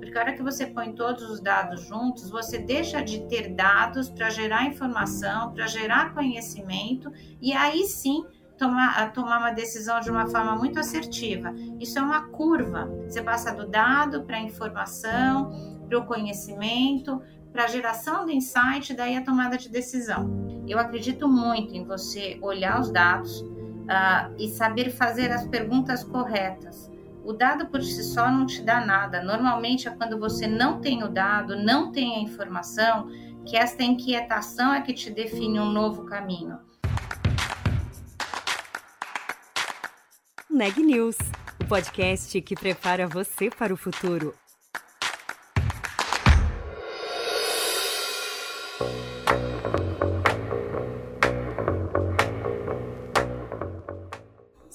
Porque a hora que você põe todos os dados juntos, você deixa de ter dados para gerar informação, para gerar conhecimento, e aí sim tomar, tomar uma decisão de uma forma muito assertiva. Isso é uma curva. Você passa do dado para a informação, para o conhecimento, para a geração do insight, daí a tomada de decisão. Eu acredito muito em você olhar os dados uh, e saber fazer as perguntas corretas. O dado por si só não te dá nada. Normalmente é quando você não tem o dado, não tem a informação, que esta inquietação é que te define um novo caminho. Neg News, o podcast que prepara você para o futuro.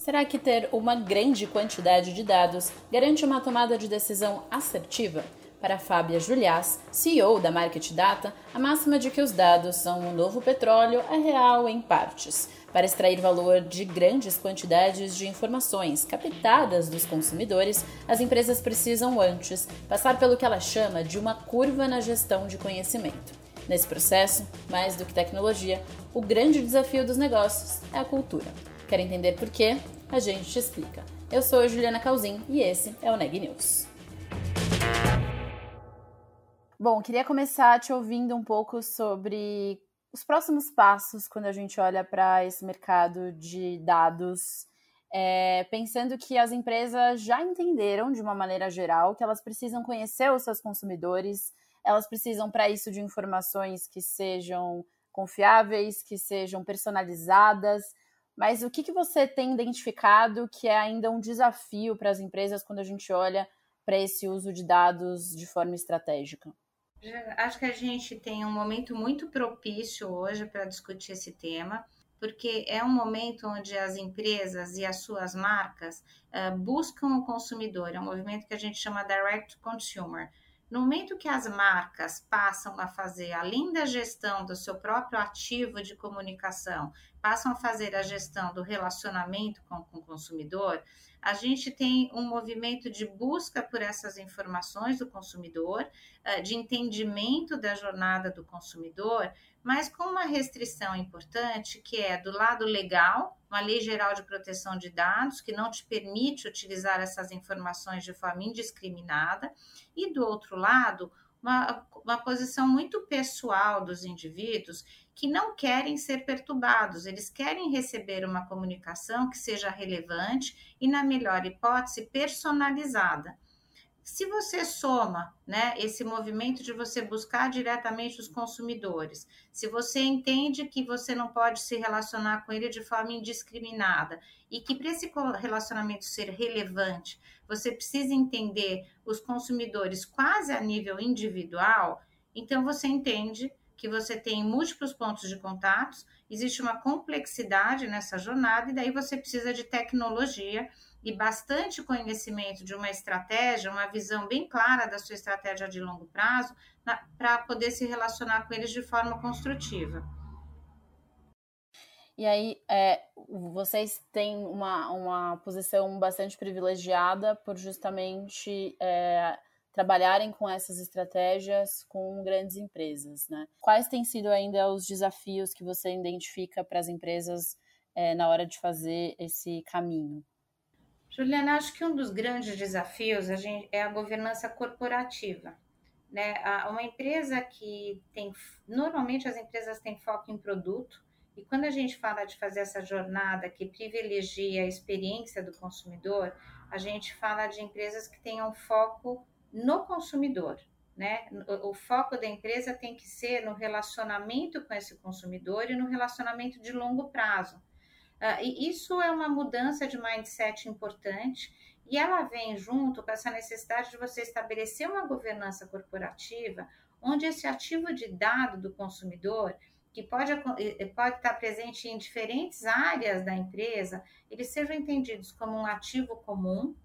Será que ter uma grande quantidade de dados garante uma tomada de decisão assertiva? Para Fábia Juliás, CEO da Market Data, a máxima de que os dados são o novo petróleo é real em partes. Para extrair valor de grandes quantidades de informações captadas dos consumidores, as empresas precisam antes passar pelo que ela chama de uma curva na gestão de conhecimento. Nesse processo, mais do que tecnologia, o grande desafio dos negócios é a cultura. Quer entender por quê? A gente te explica. Eu sou a Juliana Calzin e esse é o Neg News. Bom, queria começar te ouvindo um pouco sobre os próximos passos quando a gente olha para esse mercado de dados, é, pensando que as empresas já entenderam de uma maneira geral que elas precisam conhecer os seus consumidores, elas precisam para isso de informações que sejam confiáveis, que sejam personalizadas mas o que, que você tem identificado que é ainda um desafio para as empresas quando a gente olha para esse uso de dados de forma estratégica? Acho que a gente tem um momento muito propício hoje para discutir esse tema, porque é um momento onde as empresas e as suas marcas uh, buscam o consumidor. É um movimento que a gente chama Direct Consumer. No momento que as marcas passam a fazer, além da gestão do seu próprio ativo de comunicação, passam a fazer a gestão do relacionamento com, com o consumidor, a gente tem um movimento de busca por essas informações do consumidor, eh, de entendimento da jornada do consumidor, mas com uma restrição importante que é do lado legal, uma lei geral de proteção de dados que não te permite utilizar essas informações de forma indiscriminada, e do outro lado, uma, uma posição muito pessoal dos indivíduos que não querem ser perturbados, eles querem receber uma comunicação que seja relevante e, na melhor hipótese, personalizada. Se você soma né, esse movimento de você buscar diretamente os consumidores, se você entende que você não pode se relacionar com ele de forma indiscriminada e que para esse relacionamento ser relevante, você precisa entender os consumidores quase a nível individual, então você entende que você tem múltiplos pontos de contatos, existe uma complexidade nessa jornada, e daí você precisa de tecnologia e bastante conhecimento de uma estratégia, uma visão bem clara da sua estratégia de longo prazo, para poder se relacionar com eles de forma construtiva. E aí, é, vocês têm uma, uma posição bastante privilegiada por justamente é, trabalharem com essas estratégias com grandes empresas, né? Quais têm sido ainda os desafios que você identifica para as empresas é, na hora de fazer esse caminho? Juliana, acho que um dos grandes desafios a gente, é a governança corporativa. Né? Uma empresa que tem. Normalmente as empresas têm foco em produto, e quando a gente fala de fazer essa jornada que privilegia a experiência do consumidor, a gente fala de empresas que tenham foco no consumidor, né? O, o, foco da empresa tem que ser no relacionamento com esse consumidor e no relacionamento de longo prazo. E isso é uma mudança de mindset importante e ela vem junto com essa necessidade de você estabelecer uma governança corporativa onde esse ativo de dado do consumidor que pode, pode estar presente em diferentes áreas da empresa, eles sejam entendidos como um ativo comum,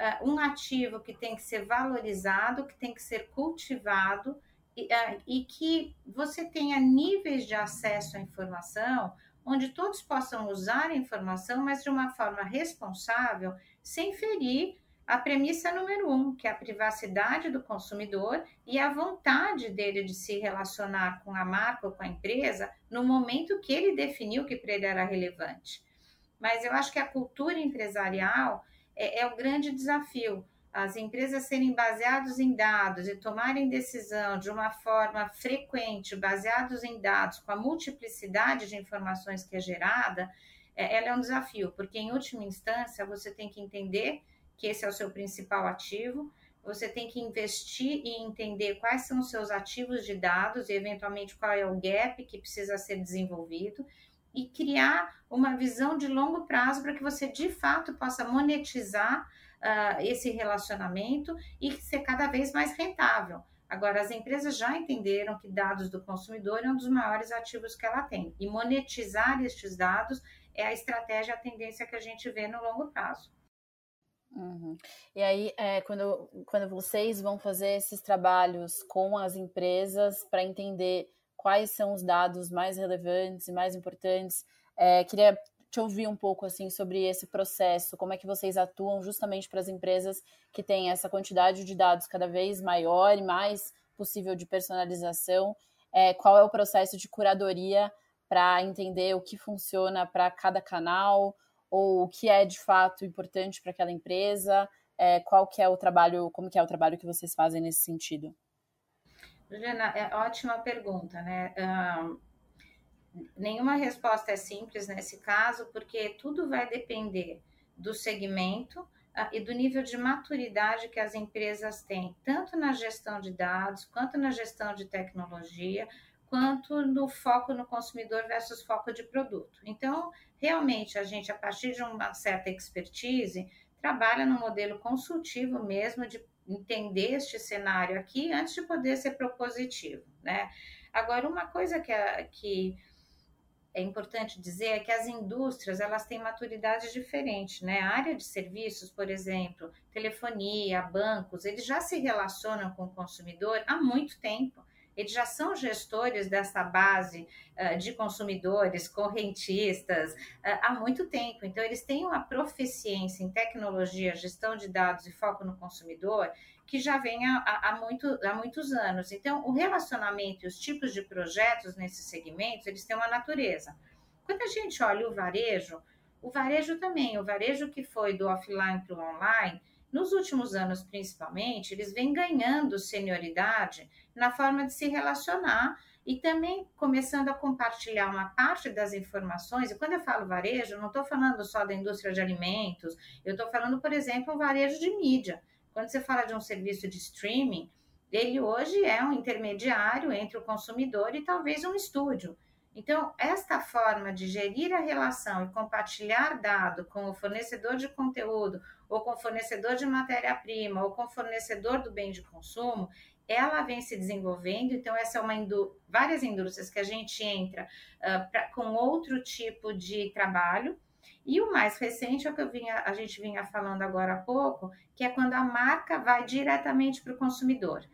uh, um ativo que tem que ser valorizado, que tem que ser cultivado e, uh, e que você tenha níveis de acesso à informação onde todos possam usar a informação, mas de uma forma responsável, sem ferir a premissa número um, que é a privacidade do consumidor e a vontade dele de se relacionar com a marca ou com a empresa no momento que ele definiu que para ele era relevante. Mas eu acho que a cultura empresarial é, é o grande desafio. As empresas serem baseadas em dados e tomarem decisão de uma forma frequente, baseados em dados, com a multiplicidade de informações que é gerada, é, ela é um desafio, porque em última instância você tem que entender que esse é o seu principal ativo. Você tem que investir e entender quais são os seus ativos de dados e, eventualmente, qual é o gap que precisa ser desenvolvido e criar uma visão de longo prazo para que você, de fato, possa monetizar uh, esse relacionamento e ser cada vez mais rentável. Agora, as empresas já entenderam que dados do consumidor é um dos maiores ativos que ela tem. E monetizar estes dados é a estratégia, a tendência que a gente vê no longo prazo. Uhum. E aí, é, quando, quando vocês vão fazer esses trabalhos com as empresas para entender quais são os dados mais relevantes e mais importantes, é, queria te ouvir um pouco assim sobre esse processo, como é que vocês atuam justamente para as empresas que têm essa quantidade de dados cada vez maior e mais possível de personalização, é, qual é o processo de curadoria para entender o que funciona para cada canal, ou o que é de fato importante para aquela empresa? É, qual que é o trabalho, como que é o trabalho que vocês fazem nesse sentido? Juliana, é ótima pergunta, né? Nenhuma resposta é simples nesse caso, porque tudo vai depender do segmento uh, e do nível de maturidade que as empresas têm, tanto na gestão de dados, quanto na gestão de tecnologia, quanto no foco no consumidor versus foco de produto. Então, realmente, a gente, a partir de uma certa expertise, trabalha no modelo consultivo mesmo de entender este cenário aqui antes de poder ser propositivo, né? Agora, uma coisa que, que é importante dizer é que as indústrias elas têm maturidade diferente, né? A área de serviços, por exemplo, telefonia, bancos, eles já se relacionam com o consumidor há muito tempo eles já são gestores dessa base uh, de consumidores, correntistas, uh, há muito tempo. Então, eles têm uma proficiência em tecnologia, gestão de dados e foco no consumidor que já vem há, há, muito, há muitos anos. Então, o relacionamento e os tipos de projetos nesses segmentos, eles têm uma natureza. Quando a gente olha o varejo, o varejo também, o varejo que foi do offline para o online, nos últimos anos, principalmente, eles vêm ganhando senioridade na forma de se relacionar e também começando a compartilhar uma parte das informações. E quando eu falo varejo, não estou falando só da indústria de alimentos, eu estou falando, por exemplo, um varejo de mídia. Quando você fala de um serviço de streaming, ele hoje é um intermediário entre o consumidor e talvez um estúdio. Então, esta forma de gerir a relação e compartilhar dado com o fornecedor de conteúdo, ou com o fornecedor de matéria-prima, ou com o fornecedor do bem de consumo, ela vem se desenvolvendo. Então, essa é uma indú várias indústrias que a gente entra uh, pra, com outro tipo de trabalho. E o mais recente é o que vinha, a gente vinha falando agora há pouco, que é quando a marca vai diretamente para o consumidor.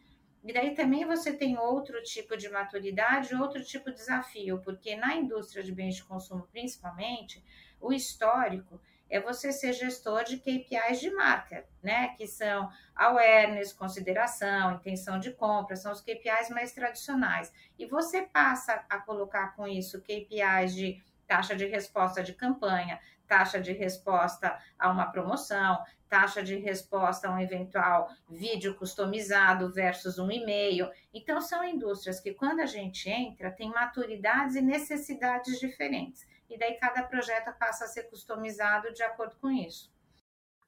E daí também você tem outro tipo de maturidade, outro tipo de desafio, porque na indústria de bens de consumo, principalmente, o histórico é você ser gestor de KPIs de marca, né? Que são awareness, consideração, intenção de compra, são os KPIs mais tradicionais. E você passa a colocar com isso KPIs de taxa de resposta de campanha, taxa de resposta a uma promoção, taxa de resposta a um eventual vídeo customizado versus um e-mail. Então, são indústrias que, quando a gente entra, tem maturidades e necessidades diferentes. E daí, cada projeto passa a ser customizado de acordo com isso.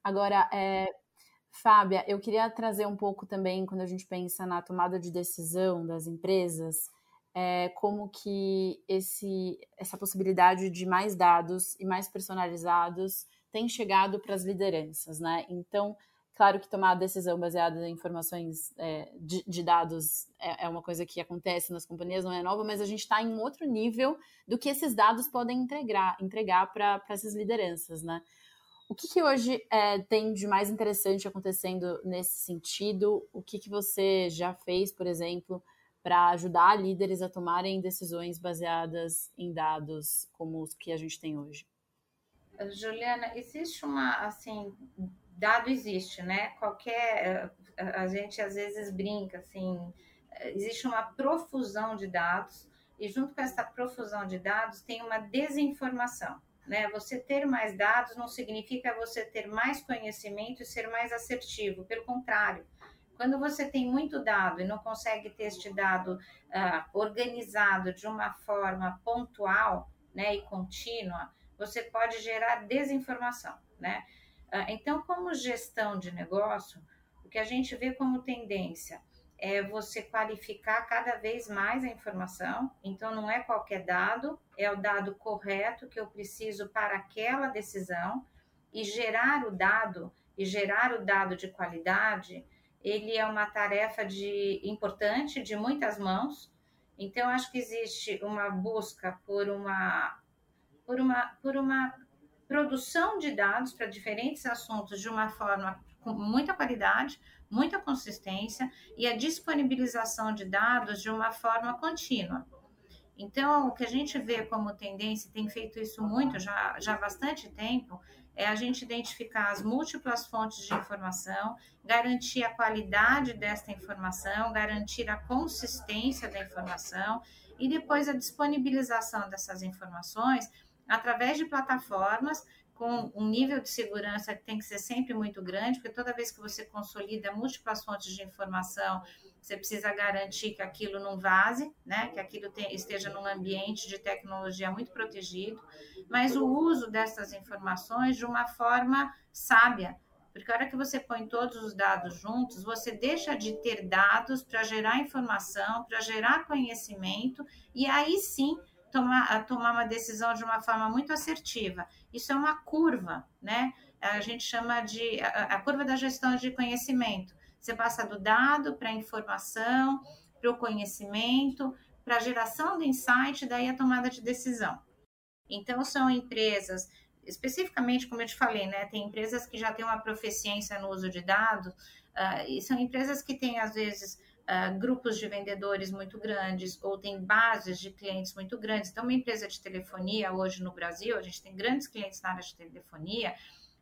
Agora, é, Fábia, eu queria trazer um pouco também, quando a gente pensa na tomada de decisão das empresas, é, como que esse, essa possibilidade de mais dados e mais personalizados tem chegado para as lideranças, né? Então, claro que tomar decisão baseada em informações é, de, de, dados é, é, uma coisa que acontece nas companhias, não é nova, mas a gente está em um outro nível do que esses dados podem entregar, entregar para essas lideranças, né? O que, que hoje é, tem de mais interessante acontecendo nesse sentido? O que, que você já fez, por exemplo, para ajudar líderes a tomarem decisões baseadas em dados como os que a gente tem hoje? Juliana, existe uma, assim, dado existe, né? Qualquer. A gente às vezes brinca, assim, existe uma profusão de dados, e junto com essa profusão de dados tem uma desinformação. Né? Você ter mais dados não significa você ter mais conhecimento e ser mais assertivo, pelo contrário. Quando você tem muito dado e não consegue ter este dado uh, organizado de uma forma pontual né, e contínua, você pode gerar desinformação. Né? Uh, então, como gestão de negócio, o que a gente vê como tendência é você qualificar cada vez mais a informação. Então, não é qualquer dado, é o dado correto que eu preciso para aquela decisão e gerar o dado e gerar o dado de qualidade. Ele é uma tarefa de importante de muitas mãos. Então, acho que existe uma busca por uma por uma por uma produção de dados para diferentes assuntos de uma forma com muita qualidade, muita consistência e a disponibilização de dados de uma forma contínua. Então, o que a gente vê como tendência, tem feito isso muito já, já há bastante tempo, é a gente identificar as múltiplas fontes de informação, garantir a qualidade desta informação, garantir a consistência da informação e depois a disponibilização dessas informações através de plataformas com um nível de segurança que tem que ser sempre muito grande, porque toda vez que você consolida múltiplas fontes de informação, você precisa garantir que aquilo não vaze, né? que aquilo esteja num ambiente de tecnologia muito protegido, mas o uso dessas informações de uma forma sábia, porque a hora que você põe todos os dados juntos, você deixa de ter dados para gerar informação, para gerar conhecimento, e aí sim tomar, tomar uma decisão de uma forma muito assertiva. Isso é uma curva, né? A gente chama de a, a curva da gestão de conhecimento. Você passa do dado para a informação, para o conhecimento, para a geração do insight, daí a tomada de decisão. Então, são empresas, especificamente, como eu te falei, né? Tem empresas que já têm uma proficiência no uso de dados, uh, e são empresas que têm, às vezes, uh, grupos de vendedores muito grandes ou tem bases de clientes muito grandes. Então, uma empresa de telefonia hoje no Brasil, a gente tem grandes clientes na área de telefonia,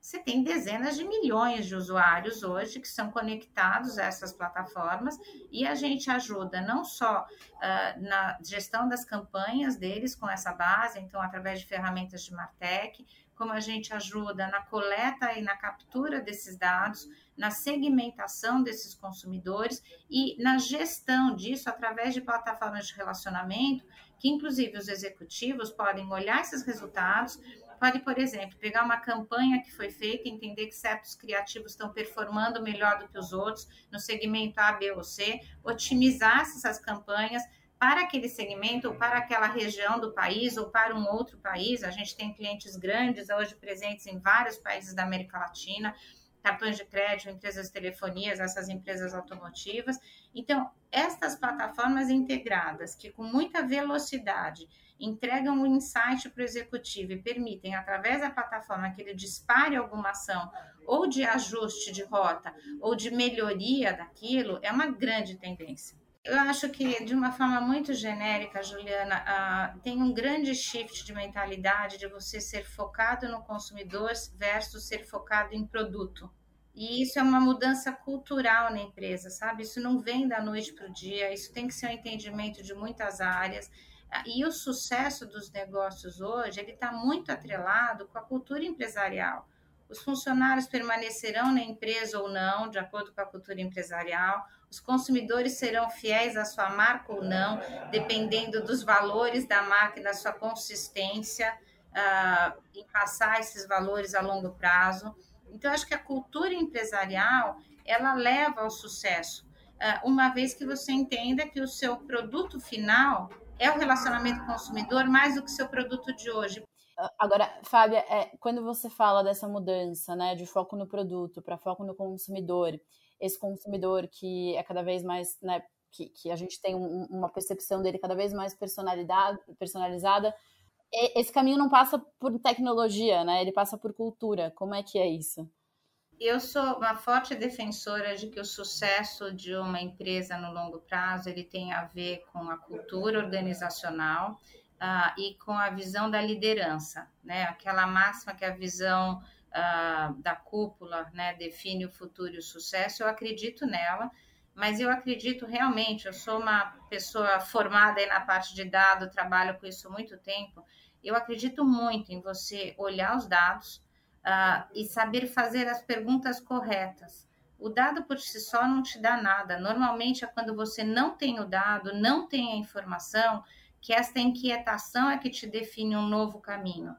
você tem dezenas de milhões de usuários hoje que são conectados a essas plataformas e a gente ajuda não só uh, na gestão das campanhas deles com essa base, então através de ferramentas de Martech, como a gente ajuda na coleta e na captura desses dados, na segmentação desses consumidores e na gestão disso através de plataformas de relacionamento, que inclusive os executivos podem olhar esses resultados, pode, por exemplo, pegar uma campanha que foi feita, entender que certos criativos estão performando melhor do que os outros no segmento A, B ou C, otimizar essas campanhas para aquele segmento ou para aquela região do país ou para um outro país. A gente tem clientes grandes hoje presentes em vários países da América Latina cartões de crédito, empresas de telefonias, essas empresas automotivas. Então, estas plataformas integradas, que com muita velocidade entregam o um insight para o executivo e permitem, através da plataforma, que ele dispare alguma ação ou de ajuste de rota ou de melhoria daquilo, é uma grande tendência. Eu acho que, de uma forma muito genérica, Juliana, uh, tem um grande shift de mentalidade de você ser focado no consumidor versus ser focado em produto. E isso é uma mudança cultural na empresa, sabe? Isso não vem da noite para o dia, isso tem que ser um entendimento de muitas áreas. E o sucesso dos negócios hoje, ele está muito atrelado com a cultura empresarial. Os funcionários permanecerão na empresa ou não, de acordo com a cultura empresarial. Os consumidores serão fiéis à sua marca ou não, dependendo dos valores da marca e da sua consistência uh, em passar esses valores a longo prazo. Então, acho que a cultura empresarial ela leva ao sucesso, uh, uma vez que você entenda que o seu produto final é o relacionamento consumidor mais do que seu produto de hoje. Agora, Fábia, é, quando você fala dessa mudança, né, de foco no produto para foco no consumidor, esse consumidor que é cada vez mais, né, que, que a gente tem um, uma percepção dele cada vez mais personalizada, esse caminho não passa por tecnologia, né? Ele passa por cultura. Como é que é isso? Eu sou uma forte defensora de que o sucesso de uma empresa no longo prazo ele tem a ver com a cultura organizacional uh, e com a visão da liderança, né? Aquela máxima que a visão uh, da cúpula né, define o futuro e o sucesso, eu acredito nela, mas eu acredito realmente, eu sou uma pessoa formada aí na parte de dado, trabalho com isso há muito tempo, eu acredito muito em você olhar os dados uh, e saber fazer as perguntas corretas. O dado por si só não te dá nada. Normalmente é quando você não tem o dado, não tem a informação, que esta inquietação é que te define um novo caminho.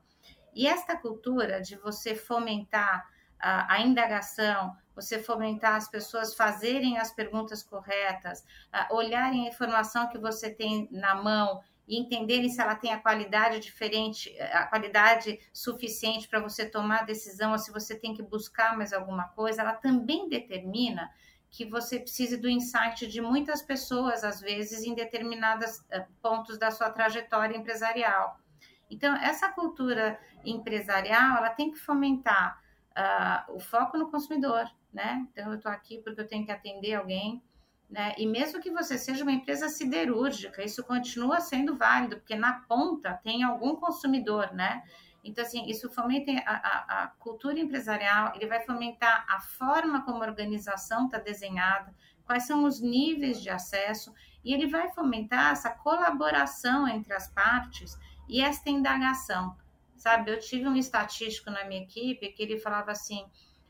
E esta cultura de você fomentar a, a indagação, você fomentar as pessoas fazerem as perguntas corretas, olharem a informação que você tem na mão e entenderem se ela tem a qualidade diferente, a qualidade suficiente para você tomar a decisão ou se você tem que buscar mais alguma coisa, ela também determina que você precise do insight de muitas pessoas, às vezes, em determinados eh, pontos da sua trajetória empresarial. Então, essa cultura empresarial, ela tem que fomentar uh, o foco no consumidor, né? Então, eu estou aqui porque eu tenho que atender alguém, né? E mesmo que você seja uma empresa siderúrgica, isso continua sendo válido, porque na ponta tem algum consumidor, né? Então, assim, isso fomenta a, a, a cultura empresarial, ele vai fomentar a forma como a organização está desenhada, quais são os níveis de acesso, e ele vai fomentar essa colaboração entre as partes e esta indagação. Sabe, eu tive um estatístico na minha equipe que ele falava assim: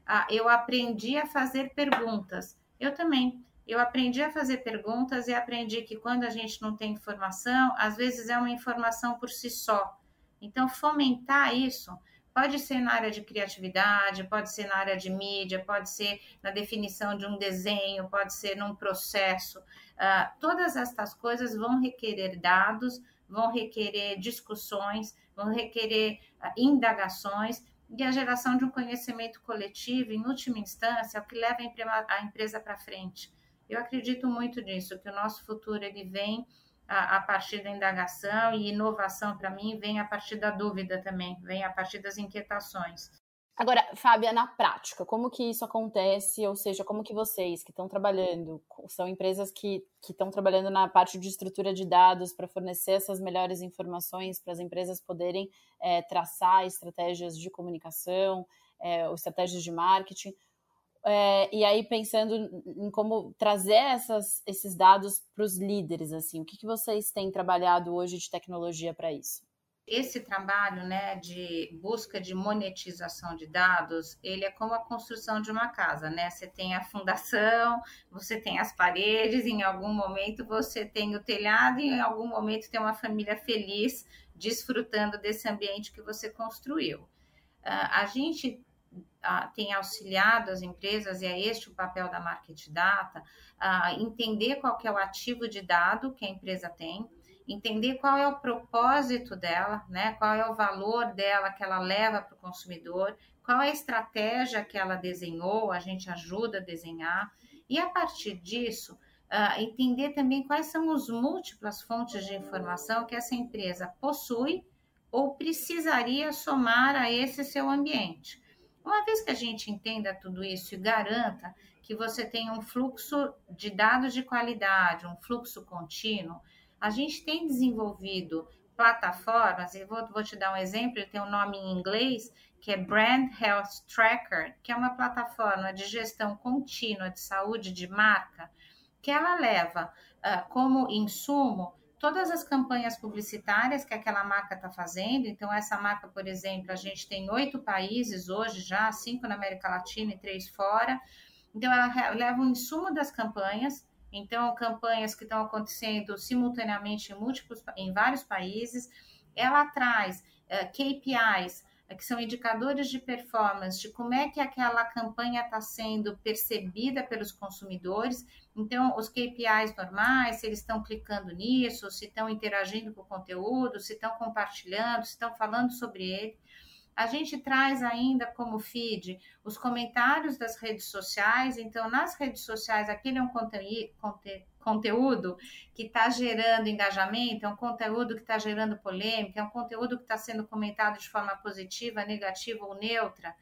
ah, eu aprendi a fazer perguntas. Eu também. Eu aprendi a fazer perguntas e aprendi que quando a gente não tem informação, às vezes é uma informação por si só. Então, fomentar isso pode ser na área de criatividade, pode ser na área de mídia, pode ser na definição de um desenho, pode ser num processo. Uh, todas estas coisas vão requerer dados, vão requerer discussões, vão requerer uh, indagações e a geração de um conhecimento coletivo, em última instância, é o que leva a empresa para frente. Eu acredito muito nisso, que o nosso futuro ele vem a, a partir da indagação e inovação para mim vem a partir da dúvida também, vem a partir das inquietações. Agora, Fábia, na prática, como que isso acontece? Ou seja, como que vocês que estão trabalhando, são empresas que estão trabalhando na parte de estrutura de dados para fornecer essas melhores informações para as empresas poderem é, traçar estratégias de comunicação, é, estratégias de marketing. É, e aí, pensando em como trazer essas, esses dados para os líderes, assim, o que, que vocês têm trabalhado hoje de tecnologia para isso? Esse trabalho né, de busca de monetização de dados, ele é como a construção de uma casa, né? Você tem a fundação, você tem as paredes, em algum momento você tem o telhado e em algum momento tem uma família feliz desfrutando desse ambiente que você construiu. Uh, a gente tem auxiliado as empresas, e é este o papel da Market Data, entender qual que é o ativo de dado que a empresa tem, entender qual é o propósito dela, né? qual é o valor dela que ela leva para o consumidor, qual é a estratégia que ela desenhou, a gente ajuda a desenhar, e a partir disso, uh, entender também quais são as múltiplas fontes de informação que essa empresa possui ou precisaria somar a esse seu ambiente. Uma vez que a gente entenda tudo isso e garanta que você tem um fluxo de dados de qualidade, um fluxo contínuo, a gente tem desenvolvido plataformas, e vou, vou te dar um exemplo, tem um nome em inglês, que é Brand Health Tracker, que é uma plataforma de gestão contínua de saúde de marca, que ela leva uh, como insumo todas as campanhas publicitárias que aquela marca está fazendo. Então, essa marca, por exemplo, a gente tem oito países hoje já, cinco na América Latina e três fora. Então, ela leva o insumo das campanhas. Então, campanhas que estão acontecendo simultaneamente em múltiplos, em vários países. Ela traz uh, eh, KPIs é que são indicadores de performance, de como é que aquela campanha está sendo percebida pelos consumidores. Então, os KPIs normais, se eles estão clicando nisso, se estão interagindo com o conteúdo, se estão compartilhando, se estão falando sobre ele. A gente traz ainda como feed os comentários das redes sociais. Então, nas redes sociais, aquele é um conteúdo que está gerando engajamento, é um conteúdo que está gerando polêmica, é um conteúdo que está sendo comentado de forma positiva, negativa ou neutra.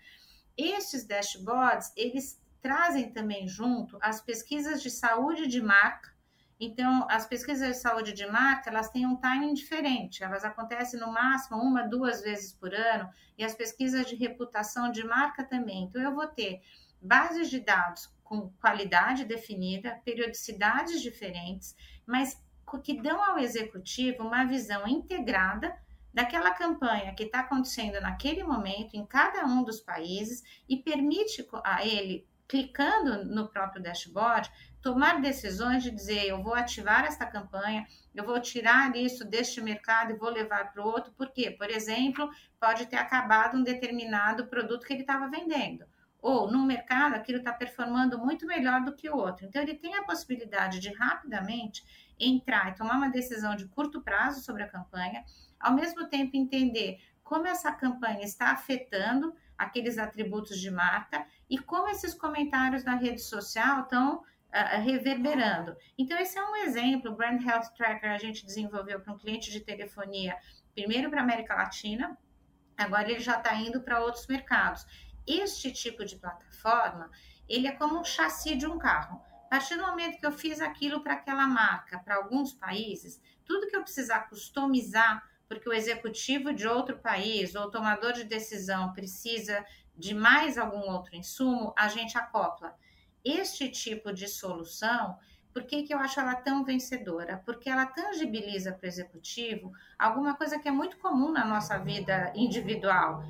Estes dashboards, eles trazem também junto as pesquisas de saúde de marca Então, as pesquisas de saúde de marca, elas têm um timing diferente. Elas acontecem no máximo uma, duas vezes por ano, e as pesquisas de reputação de marca também. Então, eu vou ter bases de dados com qualidade definida, periodicidades diferentes, mas que dão ao executivo uma visão integrada daquela campanha que está acontecendo naquele momento em cada um dos países e permite a ele, clicando no próprio dashboard, tomar decisões de dizer eu vou ativar esta campanha, eu vou tirar isso deste mercado e vou levar para o outro, porque, por exemplo, pode ter acabado um determinado produto que ele estava vendendo ou no mercado aquilo está performando muito melhor do que o outro. Então, ele tem a possibilidade de rapidamente entrar e tomar uma decisão de curto prazo sobre a campanha, ao mesmo tempo entender como essa campanha está afetando aqueles atributos de marca e como esses comentários na rede social estão uh, reverberando. Então, esse é um exemplo. O Brand Health Tracker a gente desenvolveu para um cliente de telefonia, primeiro para a América Latina, agora ele já está indo para outros mercados. Este tipo de plataforma, ele é como um chassi de um carro. A partir do momento que eu fiz aquilo para aquela marca, para alguns países, tudo que eu precisar customizar, porque o executivo de outro país ou tomador de decisão precisa de mais algum outro insumo, a gente acopla. Este tipo de solução, por que, que eu acho ela tão vencedora? Porque ela tangibiliza para o executivo alguma coisa que é muito comum na nossa vida individual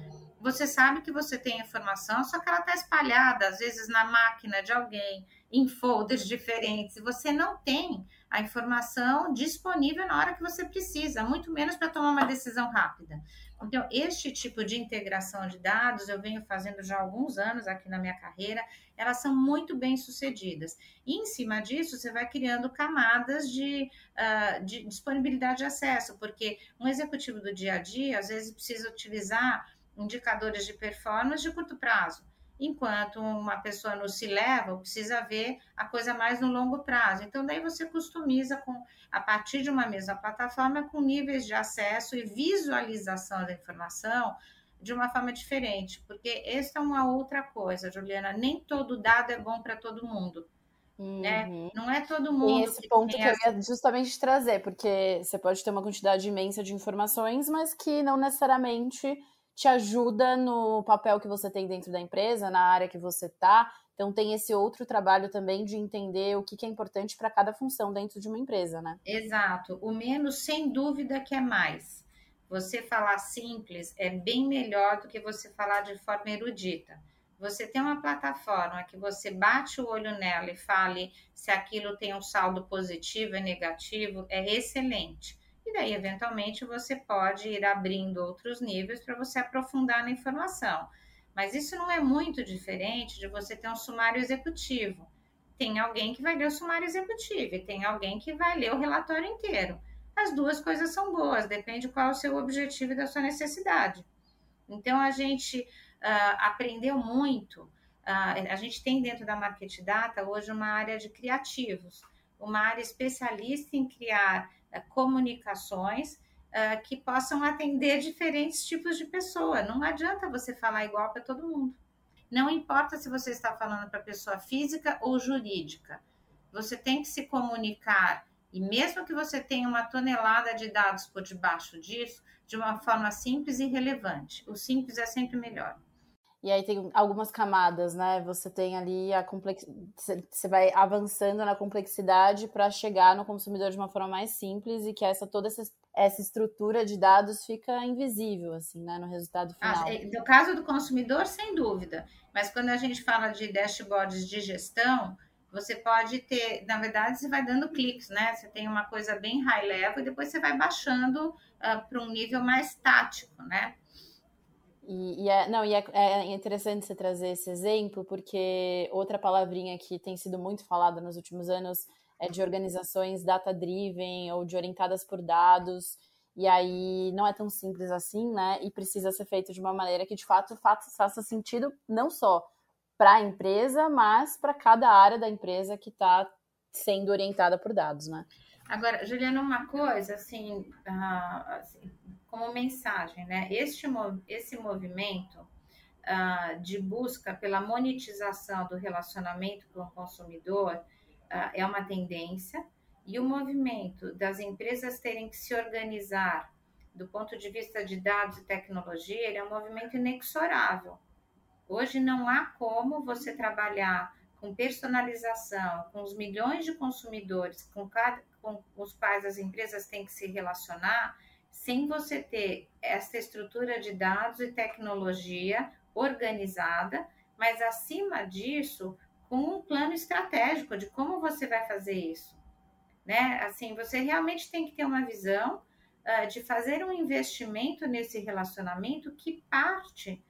você sabe que você tem informação, só que ela está espalhada, às vezes, na máquina de alguém, em folders diferentes, você não tem a informação disponível na hora que você precisa, muito menos para tomar uma decisão rápida. Então, este tipo de integração de dados eu venho fazendo já há alguns anos aqui na minha carreira, elas são muito bem sucedidas. E em cima disso, você vai criando camadas de, uh, de disponibilidade de acesso, porque um executivo do dia a dia, às vezes, precisa utilizar indicadores de performance de curto prazo, enquanto uma pessoa no se leva precisa ver a coisa mais no longo prazo. Então daí você customiza com a partir de uma mesma plataforma com níveis de acesso e visualização da informação de uma forma diferente, porque essa é uma outra coisa, Juliana, nem todo dado é bom para todo mundo. Né? Uhum. Não é todo mundo. E esse ponto que essa... eu ia justamente trazer, porque você pode ter uma quantidade imensa de informações, mas que não necessariamente te ajuda no papel que você tem dentro da empresa, na área que você está. Então tem esse outro trabalho também de entender o que, que é importante para cada função dentro de uma empresa, né? Exato. O menos, sem dúvida, que é mais. Você falar simples é bem melhor do que você falar de forma erudita. Você tem uma plataforma que você bate o olho nela e fale se aquilo tem um saldo positivo ou negativo, é excelente. E daí, eventualmente, você pode ir abrindo outros níveis para você aprofundar na informação. Mas isso não é muito diferente de você ter um sumário executivo. Tem alguém que vai ler o sumário executivo e tem alguém que vai ler o relatório inteiro. As duas coisas são boas, depende qual é o seu objetivo e da sua necessidade. Então, a gente uh, aprendeu muito. Uh, a gente tem dentro da Market Data hoje uma área de criativos, uma área especialista em criar comunicações uh, que possam atender diferentes tipos de pessoa. Não adianta você falar igual para todo mundo. Não importa se você está falando para pessoa física ou jurídica. Você tem que se comunicar e mesmo que você tenha uma tonelada de dados por debaixo disso, de uma forma simples e relevante. O simples é sempre melhor. E aí tem algumas camadas, né? Você tem ali a complexidade, você vai avançando na complexidade para chegar no consumidor de uma forma mais simples e que essa toda essa, essa estrutura de dados fica invisível, assim, né? No resultado ah, final. Ah, no caso do consumidor, sem dúvida. Mas quando a gente fala de dashboards de gestão, você pode ter, na verdade, você vai dando cliques, né? Você tem uma coisa bem high level e depois você vai baixando uh, para um nível mais tático, né? E, e, é, não, e é, é, interessante você trazer esse exemplo, porque outra palavrinha que tem sido muito falada nos últimos anos é de organizações data-driven ou de orientadas por dados, e aí não é tão simples assim, né? E precisa ser feito de uma maneira que de fato faça sentido não só para a empresa, mas para cada área da empresa que está sendo orientada por dados, né? Agora, Juliana, uma coisa assim, uh, assim como mensagem, né? Este, esse movimento uh, de busca pela monetização do relacionamento com o consumidor uh, é uma tendência e o movimento das empresas terem que se organizar do ponto de vista de dados e tecnologia, ele é um movimento inexorável. Hoje não há como você trabalhar com personalização, com os milhões de consumidores com, cada, com os quais as empresas têm que se relacionar, sem você ter essa estrutura de dados e tecnologia organizada, mas acima disso, com um plano estratégico de como você vai fazer isso. Né? Assim, você realmente tem que ter uma visão uh, de fazer um investimento nesse relacionamento que parte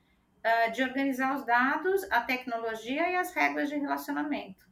uh, de organizar os dados, a tecnologia e as regras de relacionamento.